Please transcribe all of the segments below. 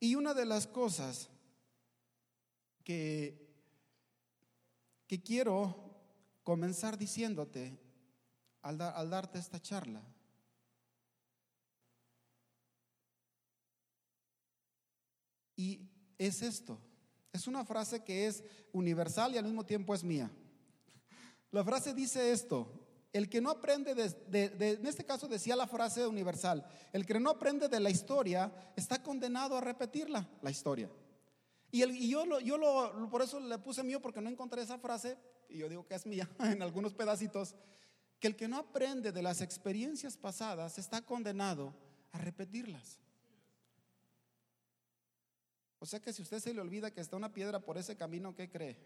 Y una de las cosas que, que quiero comenzar diciéndote al, al darte esta charla y es esto. Es una frase que es universal y al mismo tiempo es mía. La frase dice esto, el que no aprende, de, en este caso decía la frase universal, el que no aprende de la historia está condenado a repetirla, la historia. Y, el, yo, lo, yo lo, por eso le puse mío porque no encontré esa frase, y yo digo que es mía en algunos pedacitos, que el que no aprende de las experiencias pasadas está condenado a repetirlas. O sea que si usted se le olvida que está una piedra por ese camino, ¿qué cree?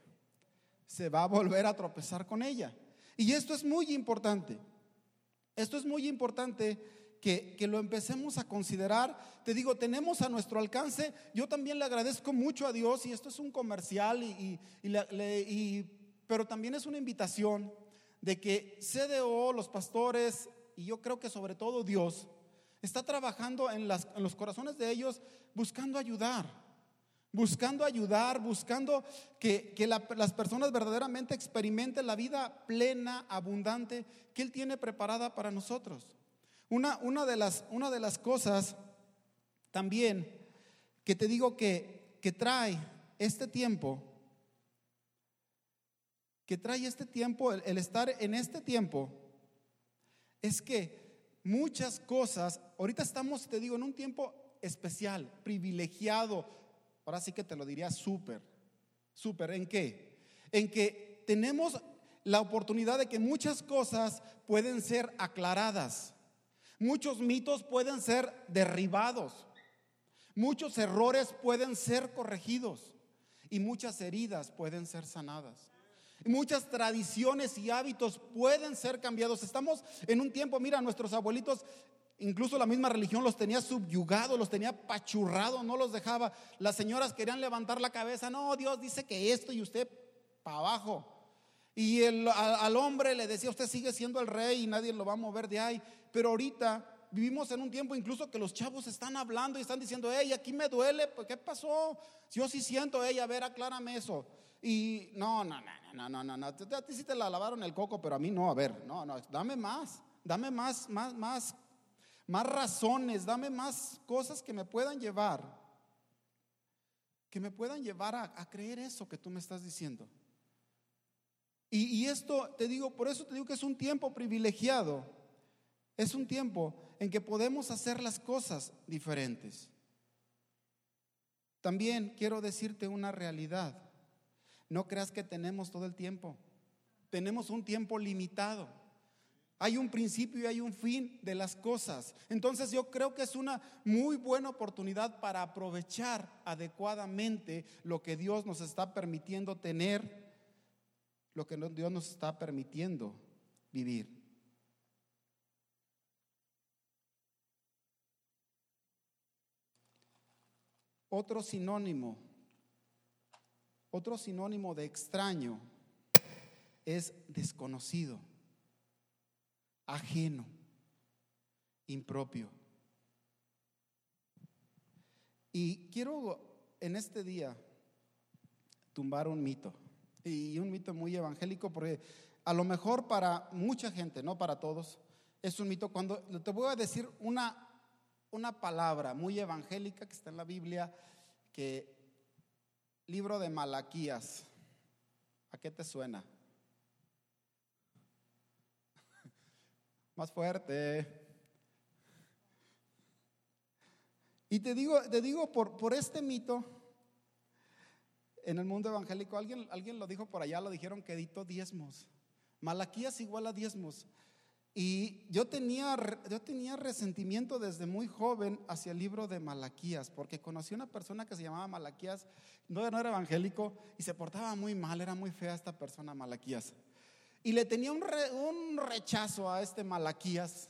Se va a volver a tropezar con ella. Y esto es muy importante. Esto es muy importante que, lo empecemos a considerar. Te digo, tenemos a nuestro alcance. Yo también le agradezco mucho a Dios y esto es un comercial, y, pero también es una invitación de que CDO, los pastores, y yo creo que sobre todo Dios, está trabajando en, en los corazones de ellos buscando ayudar buscando ayudar, buscando que, las personas verdaderamente experimenten la vida plena, abundante que Él tiene preparada para nosotros. Una, una, de, las, una de, las, cosas también que te digo que, que trae este tiempo, que trae este tiempo, el estar en este tiempo, es que muchas cosas, ahorita estamos, te digo, en un tiempo especial, privilegiado, Ahora sí que te lo diría súper, súper. ¿En qué? En que tenemos la oportunidad de que muchas cosas pueden ser aclaradas, muchos mitos pueden ser derribados, muchos errores pueden ser corregidos y muchas heridas pueden ser sanadas. Muchas tradiciones y hábitos pueden ser cambiados. Estamos en un tiempo, mira, nuestros abuelitos Incluso la misma religión los tenía subyugados, los tenía pachurrados, no los dejaba. Las señoras querían levantar la cabeza, no, Dios dice que esto y usted para abajo. Y al, hombre le decía, usted sigue siendo el rey y nadie lo va a mover de ahí. Pero ahorita vivimos en un tiempo incluso que los chavos están hablando y están diciendo, hey, aquí me duele, pues, ¿qué pasó? Yo sí siento, ella, a ver, aclárame eso. Y no, no, no, no, no, no, no, a ti sí te la lavaron el coco, pero a mí no, a ver, no, no, dame más, dame más, más, más más razones, dame más cosas que me puedan llevar, que me puedan llevar a, creer eso que tú me estás diciendo. Y, y, esto, te digo, por eso te digo que es un tiempo privilegiado, es un tiempo en que podemos hacer las cosas diferentes. También quiero decirte una realidad, no creas que tenemos todo el tiempo, tenemos un tiempo limitado. Hay un principio y hay un fin de las cosas. Entonces yo creo que es una muy buena oportunidad para aprovechar adecuadamente lo que Dios nos está permitiendo tener, lo que Dios nos está permitiendo vivir. Otro sinónimo, otro sinónimo de extraño es desconocido ajeno, impropio. Y quiero en este día tumbar un mito, y un mito muy evangélico, porque a lo mejor para mucha gente, no para todos, es un mito. Cuando te voy a decir una, una palabra muy evangélica que está en la Biblia, que libro de Malaquías, ¿a qué te suena? Más fuerte. Y te digo, te digo por, por este mito, en el mundo evangélico, alguien, alguien lo dijo por allá, lo dijeron que editó diezmos. Malaquías igual a diezmos. Y yo tenía, yo tenía resentimiento desde muy joven hacia el libro de Malaquías, porque conocí una persona que se llamaba Malaquías, no, no era evangélico, y se portaba muy mal, era muy fea esta persona, Malaquías. Y le tenía un, rechazo a este Malaquías.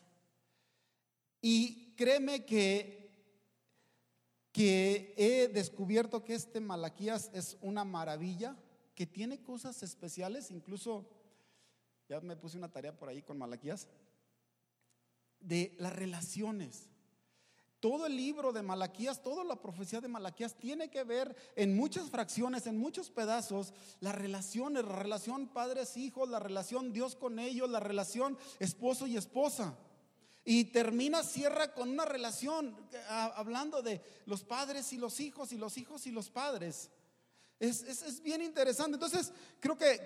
Y créeme que, que he descubierto que este Malaquías es una maravilla, que tiene cosas especiales, incluso, ya me puse una tarea por ahí con Malaquías, de las relaciones. Todo el libro de Malaquías, toda la profecía de Malaquías tiene que ver en muchas fracciones, en muchos pedazos, las relaciones, la relación padres-hijos, la relación Dios con ellos, la relación esposo y esposa. Y termina, cierra con una relación, hablando de los padres y los hijos y los hijos y los padres. Es, es bien interesante. Entonces, creo que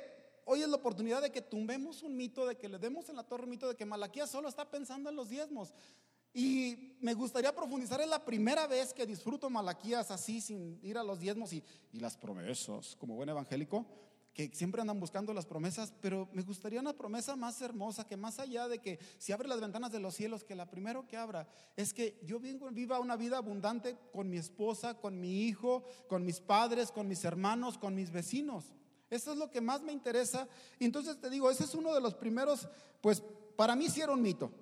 hoy es la oportunidad de que tumbemos un mito, de que le demos en la torre un mito de que Malaquías solo está pensando en los diezmos. Y me gustaría profundizar, es la primera vez que disfruto Malaquías así, sin ir a los diezmos y, y las promesas, como buen evangélico, que siempre andan buscando las promesas, pero me gustaría una promesa más hermosa, que más allá de que si abre las ventanas de los cielos, que la primero que abra es que yo viva una vida abundante con mi esposa, con mi hijo, con mis padres, con mis hermanos, con mis vecinos. Eso es lo que más me interesa. Entonces te digo, ese es uno de los primeros, pues para mí sí era un mito.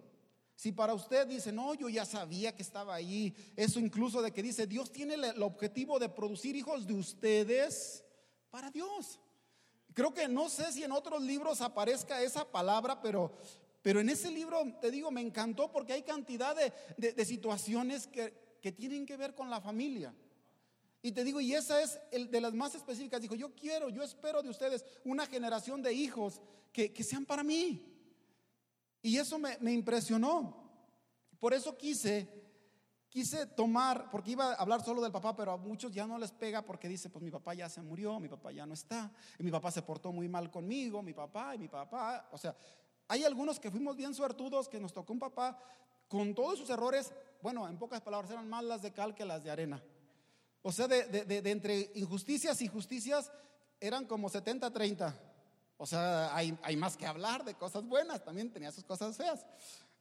Si para usted dice, no, yo ya sabía que estaba ahí, eso incluso de que dice, Dios tiene el objetivo de producir hijos de ustedes para Dios. Creo que no sé si en otros libros aparezca esa palabra, pero, pero en ese libro, te digo, me encantó porque hay cantidad de, situaciones que, que tienen que ver con la familia. Y te digo, y esa es el de las más específicas. Dijo, yo quiero, yo espero de ustedes una generación de hijos que, sean para mí. Y eso me, impresionó. Por eso quise, quise tomar, porque iba a hablar solo del papá, pero a muchos ya no les pega porque dice, pues mi papá ya se murió, mi papá ya no está, y mi papá se portó muy mal conmigo, mi papá y mi papá. O sea, hay algunos que fuimos bien suertudos, que nos tocó un papá con todos sus errores, bueno, en pocas palabras, eran más las de cal que las de arena. O sea, de, entre injusticias y justicias eran como 70-30. O sea, hay, más que hablar de cosas buenas, también tenía sus cosas feas.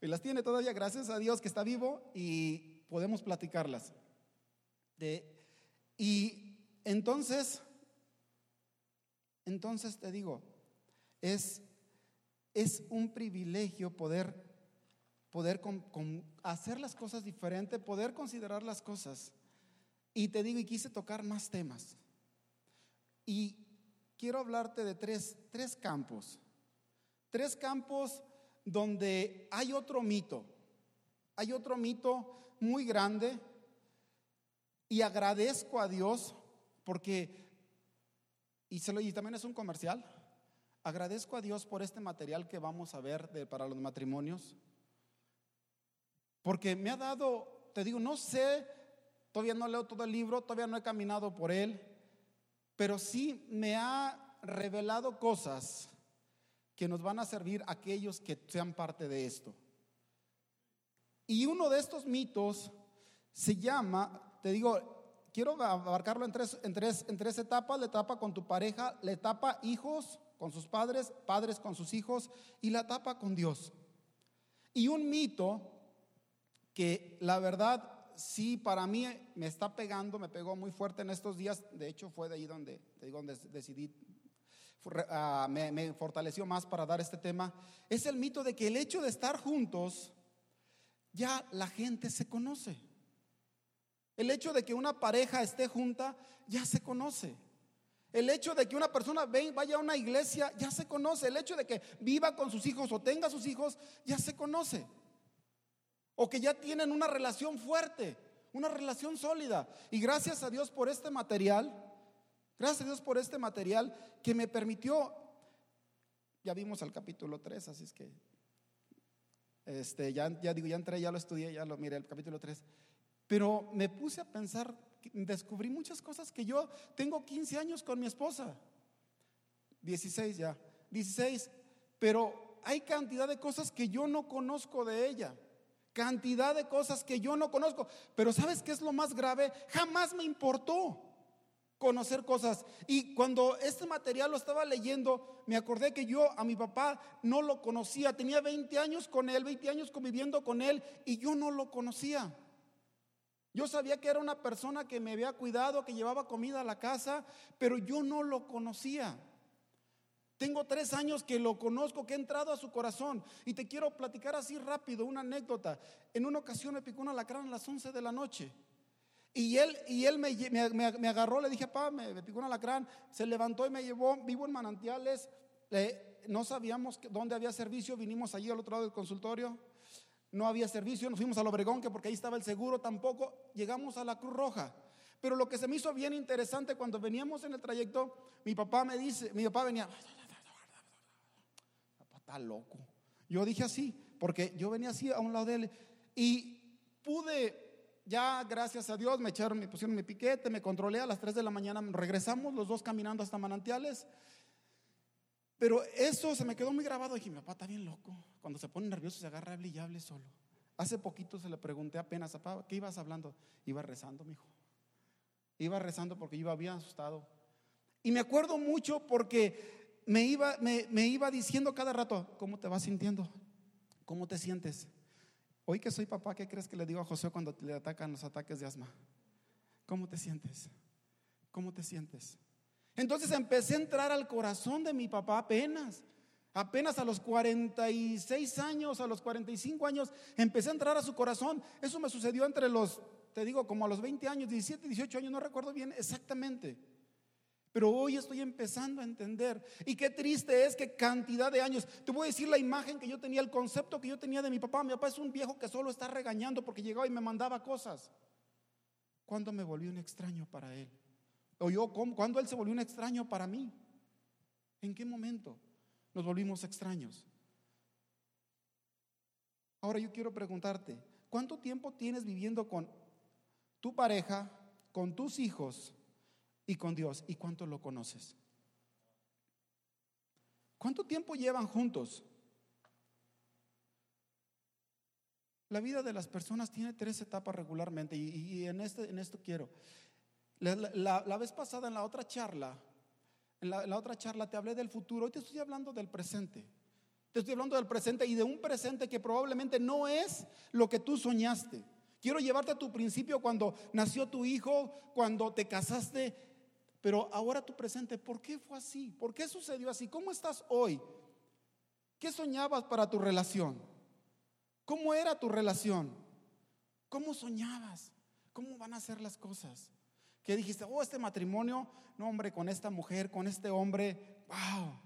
Y las tiene todavía, gracias a Dios que está vivo y podemos platicarlas. y entonces, entonces te digo, es, es un privilegio poder, poder hacer las cosas diferente, poder considerar las cosas. Y te digo, y quise tocar más temas. Y quiero hablarte de tres, tres campos. Tres campos donde hay otro mito. Hay otro mito muy grande. Y agradezco a Dios porque, y, se lo, y también es un comercial, agradezco a Dios por este material que vamos a ver para los matrimonios. Porque me ha dado, te digo, no sé Todavía no leo todo el libro, todavía no he caminado por él, pero sí me ha revelado cosas que nos van a servir aquellos que sean parte de esto. Y uno de estos mitos se llama, te digo, quiero abarcarlo en tres, en tres, en tres etapas, la etapa con tu pareja, la etapa hijos con sus padres, padres con sus hijos y la etapa con Dios. Y un mito que la verdad sí, para mí me está pegando, me pegó muy fuerte en estos días. De hecho, fue de ahí donde, donde decidí, ah, me fortaleció más para dar este tema. Es el mito de que el hecho de estar juntos, ya la gente se conoce. El hecho de que una pareja esté junta, ya se conoce. El hecho de que una persona vaya a una iglesia, ya se conoce. El hecho de que viva con sus hijos o tenga sus hijos, ya se conoce o que ya tienen una relación fuerte, una relación sólida. Y gracias a Dios por este material, gracias a Dios por este material que me permitió, ya vimos el capítulo 3, así es que, este, ya, ya digo, ya entré, ya lo estudié, ya lo miré, el capítulo 3, pero me puse a pensar, descubrí muchas cosas que yo tengo 15 años con mi esposa, 16 ya, 16, pero hay cantidad de cosas que yo no conozco de ella cantidad de cosas que yo no conozco. Pero ¿sabes qué es lo más grave? Jamás me importó conocer cosas. Y cuando este material lo estaba leyendo, me acordé que yo a mi papá no lo conocía. Tenía 20 años con él, 20 años conviviendo con él y yo no lo conocía. Yo sabía que era una persona que me había cuidado, que llevaba comida a la casa, pero yo no lo conocía. Tengo tres años que lo conozco, que he entrado a su corazón. Y te quiero platicar así rápido una anécdota. En una ocasión me picó una lacrán a las 11 de la noche. Y él, y él me, me, agarró, le dije, papá, me, picó una lacrán. Se levantó y me llevó, vivo en manantiales. no sabíamos dónde había servicio, vinimos allí al otro lado del consultorio. no había servicio, nos fuimos al Obregón, que porque ahí estaba el seguro, tampoco llegamos a la Cruz Roja. Pero lo que se me hizo bien interesante cuando veníamos en el trayecto, mi papá me dice, mi papá venía, loco. Yo dije así, porque yo venía así a un lado de él y pude, ya gracias a Dios, me echaron, me pusieron mi piquete, me controlé a las 3 de la mañana, regresamos los dos caminando hasta Manantiales. Pero eso se me quedó muy grabado. Dije, mi papá está bien loco. Cuando se pone nervioso se agarra y hable solo. Hace poquito se le pregunté apenas, papá, ¿qué ibas hablando? Iba rezando, mi hijo. Iba rezando porque iba bien asustado. Y me acuerdo mucho porque me iba, me, me iba diciendo cada rato, ¿cómo te vas sintiendo? ¿Cómo te sientes? Hoy que soy papá, ¿qué crees que le digo a José cuando le atacan los ataques de asma? ¿Cómo te sientes? ¿Cómo te sientes? Entonces empecé a entrar al corazón de mi papá apenas. Apenas a los 46 años, a los 45 años, empecé a entrar a su corazón. Eso me sucedió entre los, te digo, como a los 20 años, 17, 18 años, no recuerdo bien exactamente. Pero hoy estoy empezando a entender. Y qué triste es que cantidad de años. Te voy a decir la imagen que yo tenía, el concepto que yo tenía de mi papá. Mi papá es un viejo que solo está regañando porque llegaba y me mandaba cosas. ¿Cuándo me volví un extraño para él? O yo, ¿cuándo él se volvió un extraño para mí? ¿En qué momento nos volvimos extraños? Ahora yo quiero preguntarte, ¿cuánto tiempo tienes viviendo con tu pareja, con tus hijos y con Dios? ¿Y cuánto lo conoces? ¿Cuánto tiempo llevan juntos? La vida de las personas tiene tres etapas regularmente y, en, este, en esto quiero. La, vez pasada en la otra charla, en la, otra charla te hablé del futuro, hoy te estoy hablando del presente. Te estoy hablando del presente y de un presente que probablemente no es lo que tú soñaste. Quiero llevarte a tu principio cuando nació tu hijo, cuando te casaste, pero ahora tu presente, ¿por qué fue así? ¿Por qué sucedió así? ¿Cómo estás hoy? ¿Qué soñabas para tu relación? ¿Cómo era tu relación? ¿Cómo soñabas? ¿Cómo van a ser las cosas? que dijiste, oh, este matrimonio, no hombre, con esta mujer, con este hombre, wow.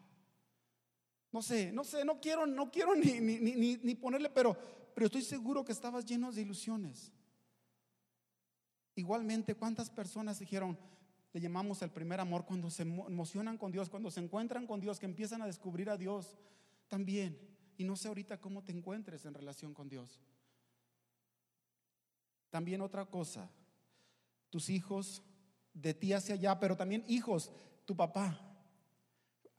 No sé, no sé, no quiero, no quiero ni, ni, ni, ni ponerle, pero, pero estoy seguro que estabas lleno de ilusiones. Igualmente, ¿cuántas personas dijeron, le llamamos el primer amor cuando se emocionan con Dios, cuando se encuentran con Dios, que empiezan a descubrir a Dios también? Y no sé ahorita cómo te encuentres en relación con Dios. También otra cosa, tus hijos de ti hacia allá, pero también hijos, tu papá.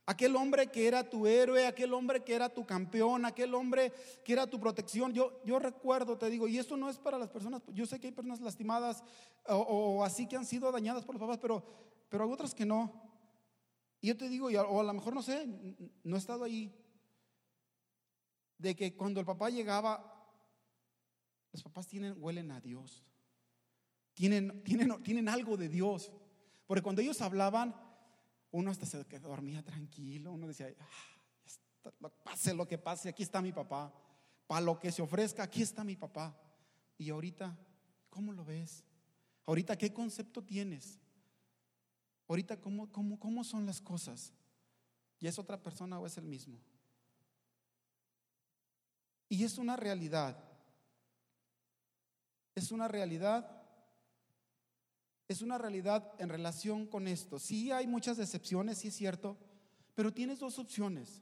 Aquel hombre que era tu héroe, aquel hombre que era tu campeón, aquel hombre que era tu protección. Yo, yo recuerdo, te digo, y esto no es para las personas, yo sé que hay personas lastimadas o, así que han sido dañadas por los papás, pero, pero hay otras que no. Y yo te digo, o a lo mejor no sé, no he estado ahí, de que cuando el papá llegaba, los papás tienen, huelen a Dios. Tienen, tienen, tienen algo de Dios. Porque cuando ellos hablaban, uno hasta se dormía tranquilo. Uno decía, ah, pase lo que pase, aquí está mi papá. Para lo que se ofrezca, aquí está mi papá. Y ahorita, ¿cómo lo ves? Ahorita, ¿qué concepto tienes? Ahorita, ¿cómo, cómo, cómo son las cosas? ¿Y es otra persona o es el mismo? Y es una realidad. Es una realidad es una realidad en relación con esto. Sí hay muchas decepciones, sí es cierto, pero tienes dos opciones.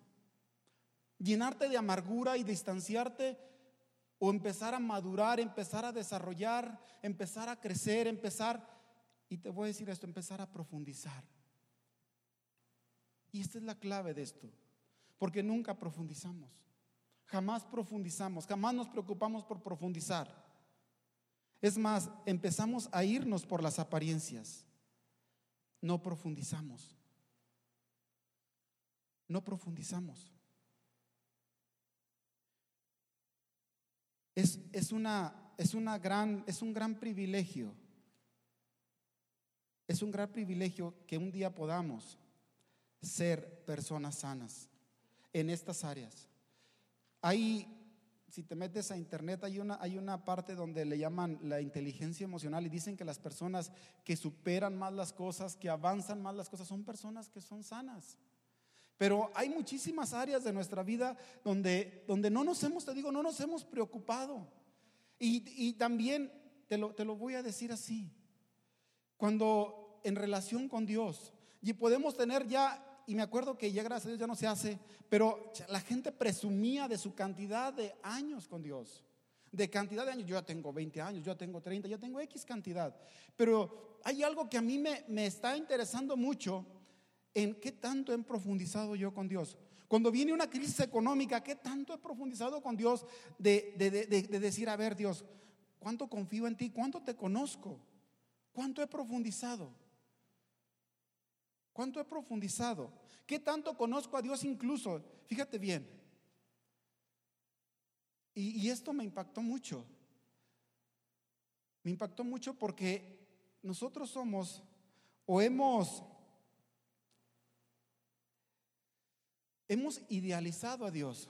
Llenarte de amargura y distanciarte o empezar a madurar, empezar a desarrollar, empezar a crecer, empezar, y te voy a decir esto, empezar a profundizar. Y esta es la clave de esto, porque nunca profundizamos, jamás profundizamos, jamás nos preocupamos por profundizar. Es más, empezamos a irnos por las apariencias. No profundizamos. No profundizamos. Es, es, una, es, una gran, es un gran privilegio. Es un gran privilegio que un día podamos ser personas sanas en estas áreas. Hay si te metes a internet, hay una, hay una parte donde le llaman la inteligencia emocional y dicen que las personas que superan más las cosas, que avanzan más las cosas, son personas que son sanas, Pero hay muchísimas áreas de nuestra vida donde, donde no nos hemos, te digo, no nos hemos preocupado. Y, y también te lo, te lo voy a decir así. Cuando en relación con Dios, y podemos tener ya y me acuerdo que ya gracias a Dios ya no se hace, pero la gente presumía de su cantidad de años con Dios. De cantidad de años, yo ya tengo 20 años, yo ya tengo 30, ya tengo X cantidad. Pero hay algo que a mí me, me está interesando mucho en qué tanto he profundizado yo con Dios. Cuando viene una crisis económica, ¿qué tanto he profundizado con Dios de, de, de, de, decir, a ver Dios, ¿cuánto confío en ti? ¿Cuánto te conozco? ¿Cuánto he profundizado? ¿Cuánto he profundizado? ¿Qué tanto conozco a Dios incluso? Fíjate bien. Y, esto me impactó mucho. Me impactó mucho porque nosotros somos o hemos hemos idealizado a Dios.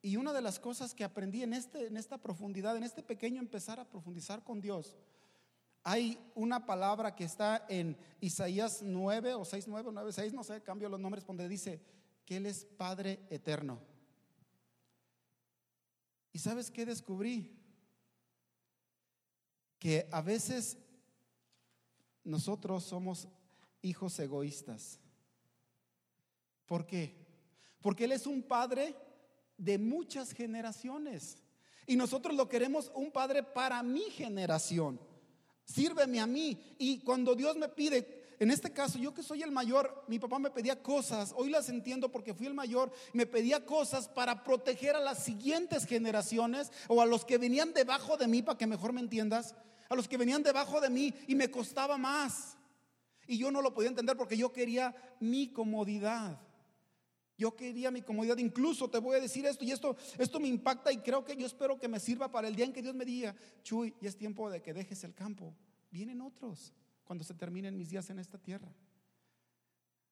Y una de las cosas que aprendí en, este, en esta profundidad, en este pequeño empezar a profundizar con Dios, hay una palabra que está en Isaías 9 o 6, 9 9, 6, no sé, cambio los nombres, donde dice que Él es Padre eterno. ¿Y sabes qué descubrí? Que a veces nosotros somos hijos egoístas. ¿Por qué? Porque Él es un Padre de muchas generaciones. Y nosotros lo queremos un Padre para mi generación sírveme a mí. Y cuando Dios me pide, en este caso, yo que soy el mayor, mi papá me pedía cosas, hoy las entiendo porque fui el mayor, me pedía cosas para proteger a las siguientes generaciones o a los que venían debajo de mí, para que mejor me entiendas, a los que venían debajo de mí y me costaba más. Y yo no lo podía entender porque yo quería mi comodidad. Yo quería mi comodidad. Incluso te voy a decir esto y esto, esto me impacta y creo que yo espero que me sirva para el día en que Dios me diga, Chuy, y es tiempo de que dejes el campo. Vienen otros cuando se terminen mis días en esta tierra.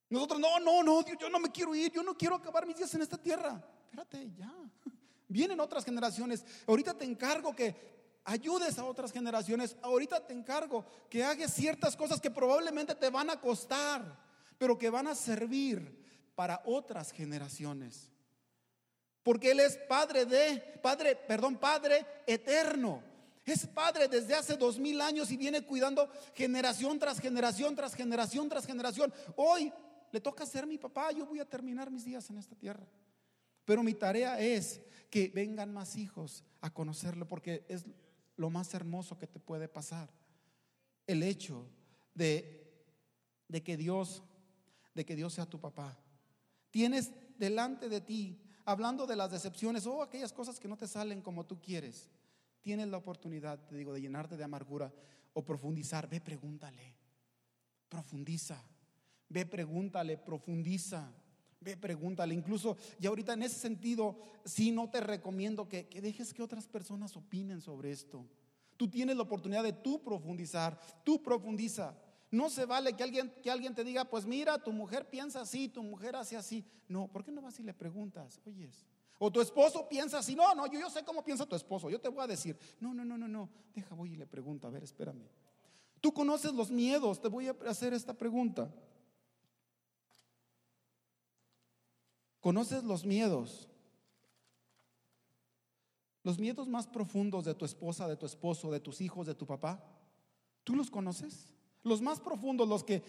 Nosotros, no, no, no, Dios, yo no me quiero ir, yo no quiero acabar mis días en esta tierra. Espérate, ya. Vienen otras generaciones. Ahorita te encargo que ayudes a otras generaciones. Ahorita te encargo que hagas ciertas cosas que probablemente te van a costar, pero que van a servir para otras generaciones. Porque Él es Padre de, Padre, perdón, Padre eterno. Es Padre desde hace dos mil años y viene cuidando generación tras generación, tras generación, tras generación. Hoy le toca ser mi papá, yo voy a terminar mis días en esta tierra. Pero mi tarea es que vengan más hijos a conocerlo porque es lo más hermoso que te puede pasar. El hecho de, de que Dios, de que Dios sea tu papá. Tienes delante de ti, hablando de las decepciones o aquellas cosas que no te salen como tú quieres. Tienes la oportunidad, te digo, de llenarte de amargura o profundizar. Ve, pregúntale. Profundiza. Ve, pregúntale, profundiza. Ve, pregúntale. Incluso, y ahorita en ese sentido, sí, no te recomiendo que, que dejes que otras personas opinen sobre esto. Tú tienes la oportunidad de tú profundizar. Tú profundiza. No se vale que alguien, que alguien te diga, pues mira, tu mujer piensa así, tu mujer hace así. No, ¿por qué no vas y le preguntas? Oyes. O tu esposo piensa así. No, no, yo, sé cómo piensa tu esposo. Yo te voy a decir, no, no, no, no, no. Deja, voy y le pregunto. A ver, espérame. Tú conoces los miedos. Te voy a hacer esta pregunta. ¿Conoces los miedos? Los miedos más profundos de tu esposa, de tu esposo, de tus hijos, de tu papá. ¿Tú los conoces? Los más profundos, los que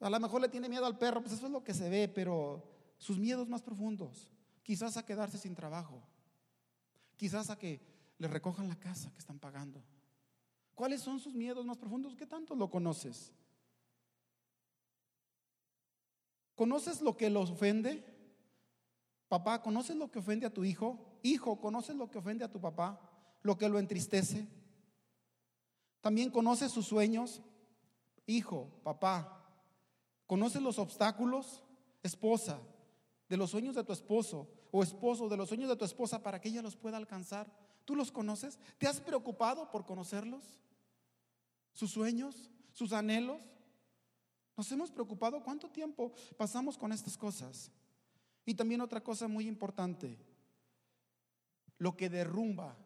a lo mejor le tiene miedo al perro, pues eso es lo que se ve, pero sus miedos más profundos, quizás a quedarse sin trabajo, quizás a que le recojan la casa que están pagando. ¿Cuáles son sus miedos más profundos? ¿Qué tanto lo conoces? ¿Conoces lo que los ofende? Papá, ¿conoces lo que ofende a tu hijo? Hijo, ¿conoces lo que ofende a tu papá? ¿Lo que lo entristece? ¿También conoces sus sueños? Hijo, papá, ¿conoces los obstáculos? Esposa, de los sueños de tu esposo o esposo, de los sueños de tu esposa para que ella los pueda alcanzar. ¿Tú los conoces? ¿Te has preocupado por conocerlos? ¿Sus sueños? ¿Sus anhelos? ¿Nos hemos preocupado? ¿Cuánto tiempo pasamos con estas cosas? Y también otra cosa muy importante, lo que derrumba,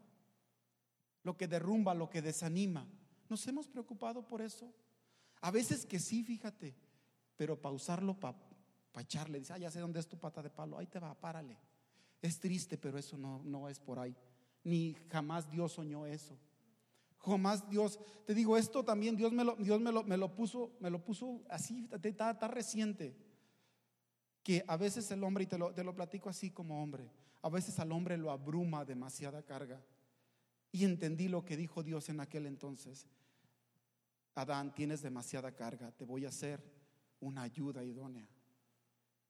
lo que derrumba, lo que desanima. ¿Nos hemos preocupado por eso? A veces que sí, fíjate, pero pausarlo para para echarle. Dice, ah, ya sé dónde es tu pata de palo, ahí te va, párale. Es triste, pero eso no, no es por ahí. Ni jamás Dios soñó eso. Jamás Dios, te digo, esto también Dios me lo, Dios me lo, me lo puso, me lo puso así, está, reciente. Que a veces el hombre, y te lo, te lo platico así como hombre, a veces al hombre lo abruma demasiada carga. Y entendí lo que dijo Dios en aquel entonces. Adán, tienes demasiada carga, te voy a hacer una ayuda idónea.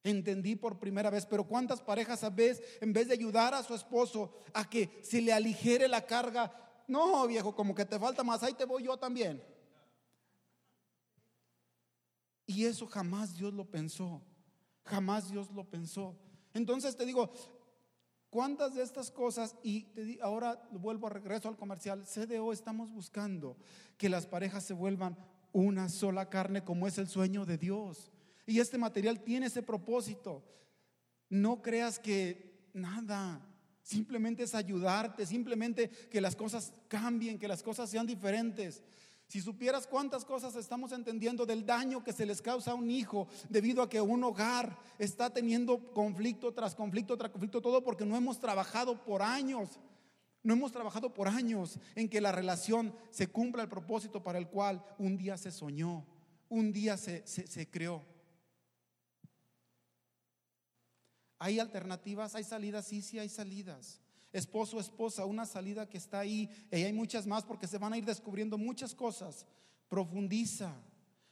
Entendí por primera vez, pero ¿cuántas parejas a veces, en vez de ayudar a su esposo a que se le aligere la carga, no, viejo, como que te falta más, ahí te voy yo también. Y eso jamás Dios lo pensó, jamás Dios lo pensó. Entonces te digo, ¿cuántas de estas cosas, y ahora vuelvo a regreso al comercial, CDO estamos buscando que las parejas se vuelvan una sola carne como es el sueño de Dios? Y este material tiene ese propósito. No creas que nada, Simplemente es ayudarte, simplemente que las cosas cambien, que las cosas sean diferentes. Si supieras cuántas cosas estamos entendiendo del daño que se les causa a un hijo debido a que un hogar está teniendo conflicto tras conflicto tras conflicto, todo porque no hemos trabajado por años. No hemos trabajado por años en que la relación se cumpla el propósito para el cual un día se soñó, un día se, se creó. ¿Hay alternativas? ¿Hay salidas? Sí, sí hay salidas. Esposo, esposa, una salida que está ahí. Y hay muchas más porque se van a ir descubriendo muchas cosas. Profundiza.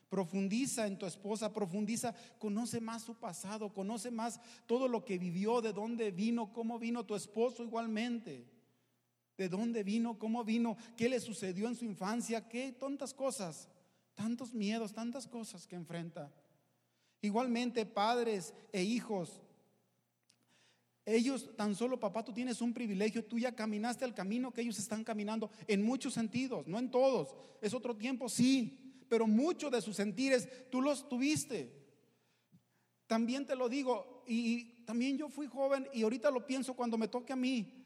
Profundiza en tu esposa, profundiza, conoce más su pasado, conoce más todo lo que vivió, de dónde vino, cómo vino tu esposo igualmente. De dónde vino, cómo vino, qué le sucedió en su infancia, qué tontas cosas, tantos miedos, tantas cosas que enfrenta. Igualmente, padres e hijos, ellos, tan solo papá, tú tienes un privilegio, tú ya caminaste el camino que ellos están caminando en muchos sentidos, no en todos. Es otro tiempo, sí, pero muchos de sus sentires tú los tuviste. También te lo digo, y también yo fui joven y ahorita lo pienso cuando me toque a mí.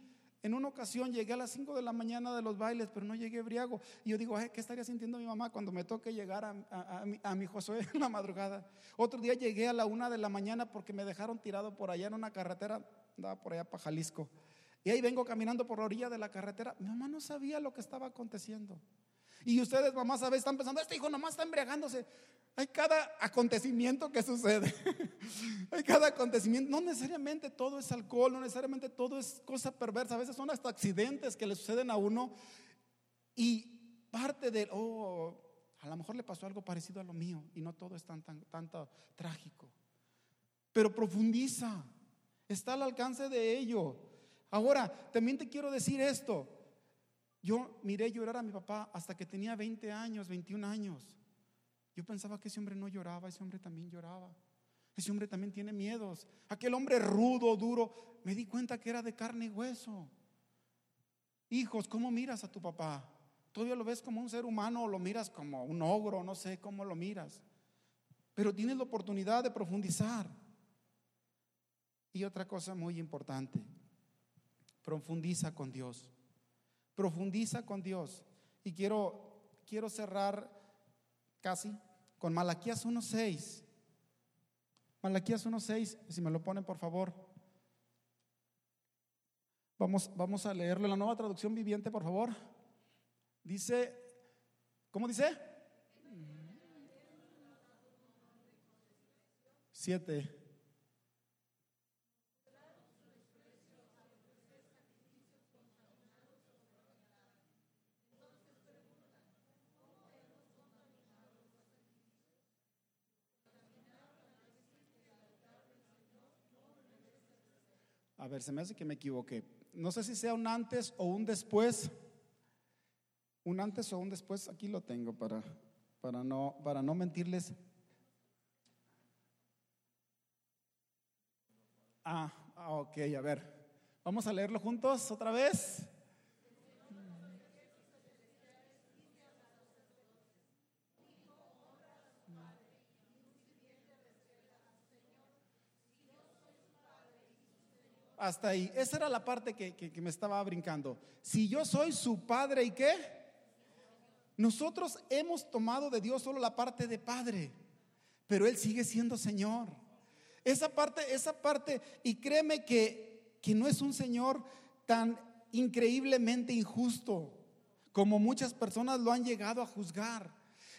En una ocasión llegué a las 5 de la mañana de los bailes, pero no llegué briago. Y yo digo, ¿qué estaría sintiendo mi mamá cuando me toque llegar a, mi, a, mi, Josué en la madrugada? Otro día llegué a la 1 de la mañana porque me dejaron tirado por allá en una carretera andaba por allá para Jalisco. Y ahí vengo caminando por la orilla de la carretera. Mi mamá no sabía lo que estaba aconteciendo. Y ustedes, mamás, a veces están pensando, este hijo nomás está embriagándose. Hay cada acontecimiento que sucede. Hay cada acontecimiento. No necesariamente todo es alcohol, no necesariamente todo es cosa perversa. A veces son hasta accidentes que le suceden a uno. Y parte de, oh, a lo mejor le pasó algo parecido a lo mío. Y no todo es tan, tan, trágico. Pero profundiza. Está al alcance de ello. Ahora, también te quiero decir esto. Yo miré llorar a mi papá hasta que tenía 20 años, 21 años. Yo pensaba que ese hombre no lloraba, ese hombre también lloraba. Ese hombre también tiene miedos. Aquel hombre rudo, duro, me di cuenta que era de carne y hueso. Hijos, ¿cómo miras a tu papá? ¿Todavía lo ves como un ser humano o lo miras como un ogro? No sé cómo lo miras. Pero tienes la oportunidad de profundizar. Y otra cosa muy importante, profundiza con Dios. Profundiza con Dios. Y quiero, quiero cerrar casi con Malaquías 1.6. Malaquías 1.6, si me lo ponen por favor. Vamos, vamos a leerle la nueva traducción viviente, por favor. Dice, ¿cómo dice? Siete. A ver, se me hace que me equivoqué. No sé si sea un antes o un después. Un antes o un después, aquí lo tengo para, para, no, para no mentirles. Ah, ah, ok, a ver. Vamos a leerlo juntos otra vez. Hasta ahí. Esa era la parte que, me estaba brincando. Si yo soy su padre y qué, nosotros hemos tomado de Dios solo la parte de padre, pero Él sigue siendo Señor. Esa parte, esa parte, y créeme que, que no es un Señor tan increíblemente injusto como muchas personas lo han llegado a juzgar.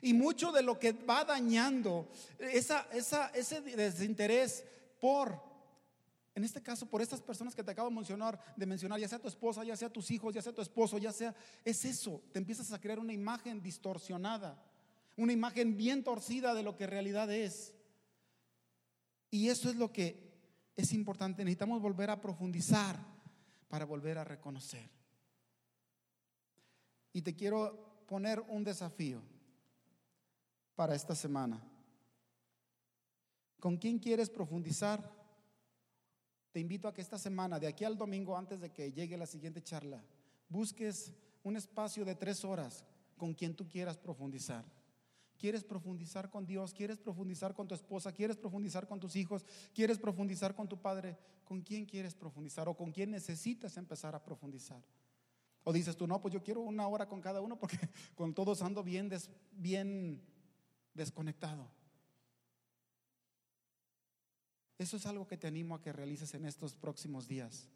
Y mucho de lo que va dañando ese desinterés por, en este caso, por estas personas que te acabo de mencionar, de mencionar, ya sea tu esposa, ya sea tus hijos, ya sea tu esposo, ya sea, es eso, te empiezas a crear una imagen distorsionada, una imagen bien torcida de lo que realidad es. Y eso es lo que es importante, necesitamos volver a profundizar para volver a reconocer. Y te quiero poner un desafío para esta semana. ¿Con quién quieres profundizar? Te invito a que esta semana, de aquí al domingo, antes de que llegue la siguiente charla, busques un espacio de tres horas con quien tú quieras profundizar. ¿Quieres profundizar con Dios? ¿Quieres profundizar con tu esposa? ¿Quieres profundizar con tus hijos? ¿Quieres profundizar con tu padre? ¿Con quién quieres profundizar o con quién necesitas empezar a profundizar? O dices tú, no, pues yo quiero una hora con cada uno porque con todos ando bien, bien desconectado. Eso es algo que te animo a que realices en estos próximos días.